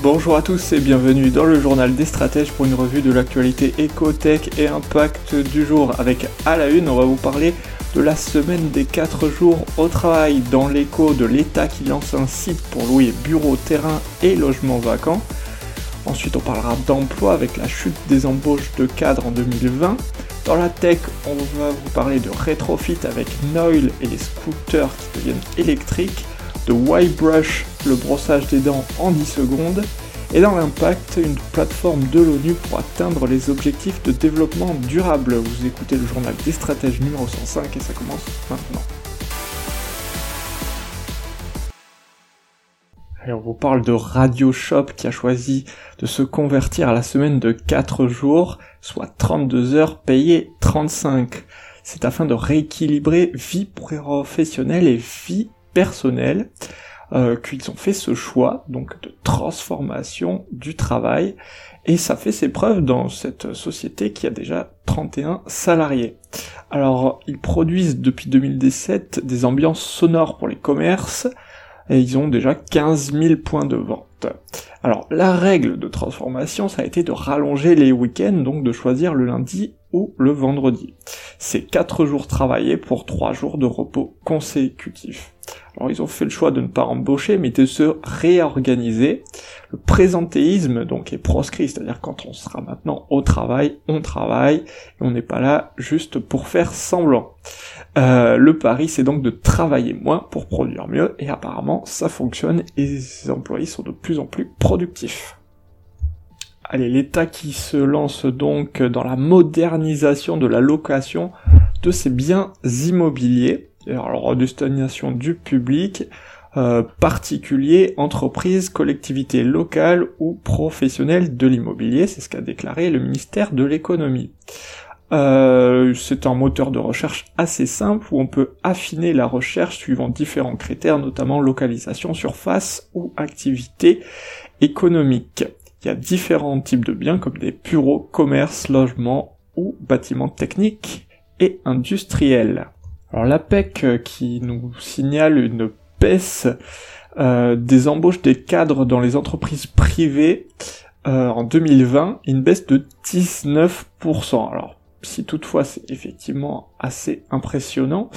Bonjour à tous et bienvenue dans le journal des stratèges pour une revue de l'actualité éco-tech et impact du jour. Avec à la une, on va vous parler de la semaine des 4 jours au travail dans l'écho de l'État qui lance un site pour louer bureaux, terrains et logements vacants. Ensuite, on parlera d'emploi avec la chute des embauches de cadres en 2020. Dans la tech, on va vous parler de rétrofit avec Noil et les scooters qui deviennent électriques de Y-Brush, le brossage des dents en 10 secondes, et dans l'impact, une plateforme de l'ONU pour atteindre les objectifs de développement durable. Vous écoutez le journal des stratèges numéro 105 et ça commence maintenant. Et on vous parle de Radio Shop qui a choisi de se convertir à la semaine de 4 jours, soit 32 heures payées 35. C'est afin de rééquilibrer vie professionnelle et vie personnel euh, qu'ils ont fait ce choix donc de transformation du travail et ça fait ses preuves dans cette société qui a déjà 31 salariés. Alors ils produisent depuis 2017 des ambiances sonores pour les commerces et ils ont déjà 15 000 points de vente. Alors la règle de transformation ça a été de rallonger les week-ends donc de choisir le lundi ou le vendredi. C'est 4 jours travaillés pour 3 jours de repos consécutifs. Alors ils ont fait le choix de ne pas embaucher, mais de se réorganiser. Le présentéisme donc est proscrit, c'est-à-dire quand on sera maintenant au travail, on travaille, et on n'est pas là juste pour faire semblant. Euh, le pari c'est donc de travailler moins pour produire mieux, et apparemment ça fonctionne, et les employés sont de plus en plus productifs. Allez, l'État qui se lance donc dans la modernisation de la location de ses biens immobiliers alors destination du public, euh, particulier, entreprise, collectivité locale ou professionnelle de l'immobilier, c'est ce qu'a déclaré le ministère de l'économie. Euh, c'est un moteur de recherche assez simple où on peut affiner la recherche suivant différents critères, notamment localisation, surface ou activité économique. Il y a différents types de biens comme des bureaux, commerces, logements ou bâtiments techniques et industriels. Alors l'APEC euh, qui nous signale une baisse euh, des embauches des cadres dans les entreprises privées euh, en 2020, une baisse de 19%. Alors si toutefois c'est effectivement assez impressionnant,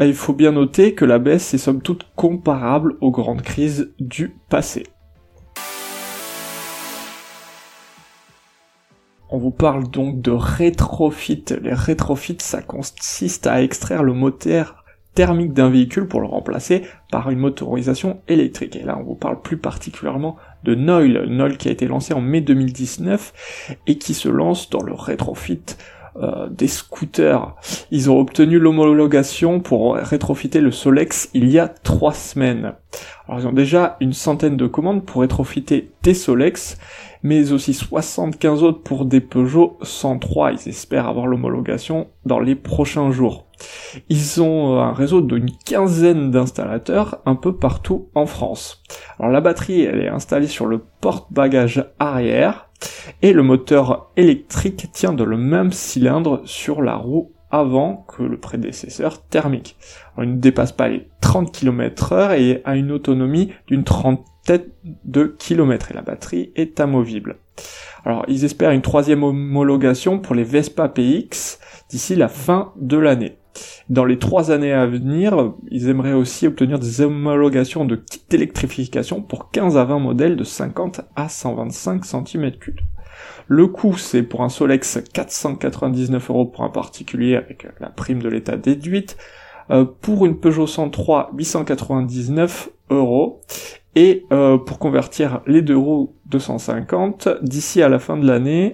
il faut bien noter que la baisse est somme toute comparable aux grandes crises du passé. On vous parle donc de rétrofit. Les rétrofits, ça consiste à extraire le moteur thermique d'un véhicule pour le remplacer par une motorisation électrique. Et là, on vous parle plus particulièrement de Noil, Noil qui a été lancé en mai 2019 et qui se lance dans le rétrofit euh, des scooters. Ils ont obtenu l'homologation pour rétrofiter le Solex il y a trois semaines. Alors ils ont déjà une centaine de commandes pour rétrofiter des Solex mais aussi 75 autres pour des Peugeot 103. Ils espèrent avoir l'homologation dans les prochains jours. Ils ont euh, un réseau d'une quinzaine d'installateurs un peu partout en France. Alors la batterie, elle est installée sur le porte-bagages arrière et le moteur électrique tient de le même cylindre sur la roue avant que le prédécesseur thermique. il ne dépasse pas les 30 km heure et a une autonomie d'une trentaine de kilomètres et la batterie est amovible. Alors ils espèrent une troisième homologation pour les Vespa PX d'ici la fin de l'année. Dans les trois années à venir, ils aimeraient aussi obtenir des homologations de kit d'électrification pour 15 à 20 modèles de 50 à 125 cm3. Le coût, c'est pour un Solex 499 euros pour un particulier avec la prime de l'état déduite. Euh, pour une Peugeot 103, 899 euros. Et euh, pour convertir les deux roues 250 d'ici à la fin de l'année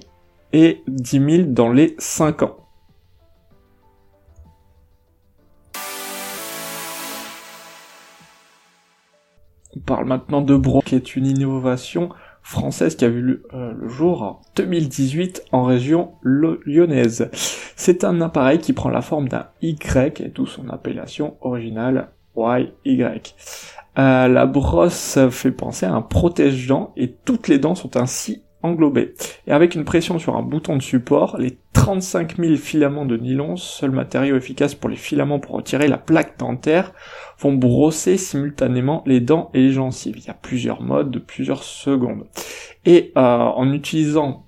et 10 000 dans les 5 ans. On parle maintenant de Bro, qui est une innovation française qui a vu le, euh, le jour en 2018 en région lyonnaise. C'est un appareil qui prend la forme d'un Y et d'où son appellation originale YY. Euh, la brosse fait penser à un protège-dents et toutes les dents sont ainsi englobées. Et avec une pression sur un bouton de support, les 35 000 filaments de nylon, seul matériau efficace pour les filaments pour retirer la plaque dentaire, vont brosser simultanément les dents et les gencives. Il y a plusieurs modes de plusieurs secondes. Et euh, en utilisant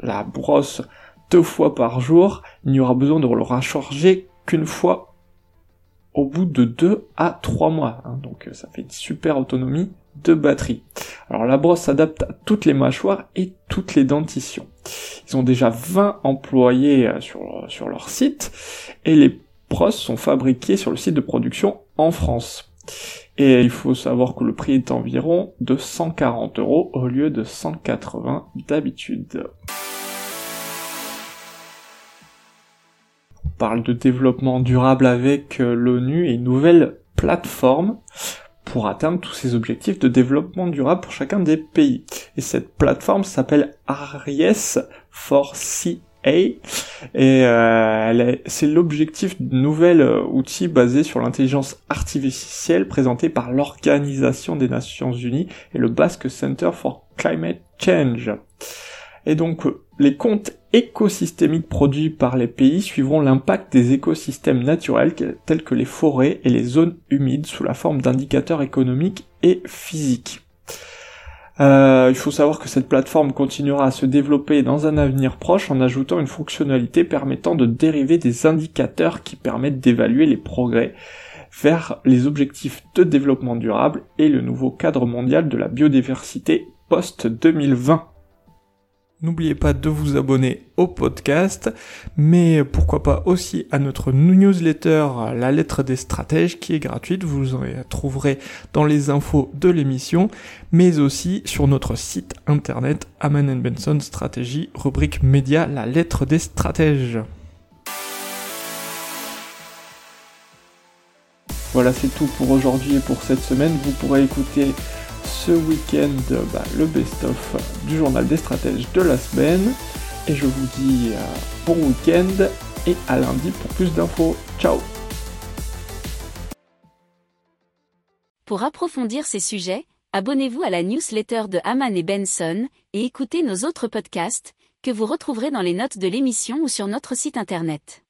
la brosse deux fois par jour, il n'y aura besoin de le recharger qu'une fois au bout de 2 à 3 mois. Hein. donc euh, ça fait une super autonomie de batterie. Alors la brosse s'adapte à toutes les mâchoires et toutes les dentitions. Ils ont déjà 20 employés euh, sur, sur leur site et les brosses sont fabriquées sur le site de production en France. Et il faut savoir que le prix est environ de 140 euros au lieu de 180 d'habitude. Parle de développement durable avec euh, l'ONU et une nouvelle plateforme pour atteindre tous ces objectifs de développement durable pour chacun des pays. Et cette plateforme s'appelle ARIES for CA et euh, c'est l'objectif de nouvel euh, outil basé sur l'intelligence artificielle présenté par l'Organisation des Nations Unies et le Basque Center for Climate Change. Et donc, les comptes écosystémiques produits par les pays suivront l'impact des écosystèmes naturels tels que les forêts et les zones humides sous la forme d'indicateurs économiques et physiques. Euh, il faut savoir que cette plateforme continuera à se développer dans un avenir proche en ajoutant une fonctionnalité permettant de dériver des indicateurs qui permettent d'évaluer les progrès vers les objectifs de développement durable et le nouveau cadre mondial de la biodiversité post-2020. N'oubliez pas de vous abonner au podcast, mais pourquoi pas aussi à notre newsletter La lettre des stratèges qui est gratuite, vous en trouverez dans les infos de l'émission, mais aussi sur notre site internet Aman Benson Stratégie, rubrique média La lettre des stratèges. Voilà, c'est tout pour aujourd'hui et pour cette semaine. Vous pourrez écouter ce week-end bah, le best-of du journal des stratèges de la semaine. Et je vous dis euh, bon week-end et à lundi pour plus d'infos. Ciao Pour approfondir ces sujets, abonnez-vous à la newsletter de Haman et Benson et écoutez nos autres podcasts que vous retrouverez dans les notes de l'émission ou sur notre site internet.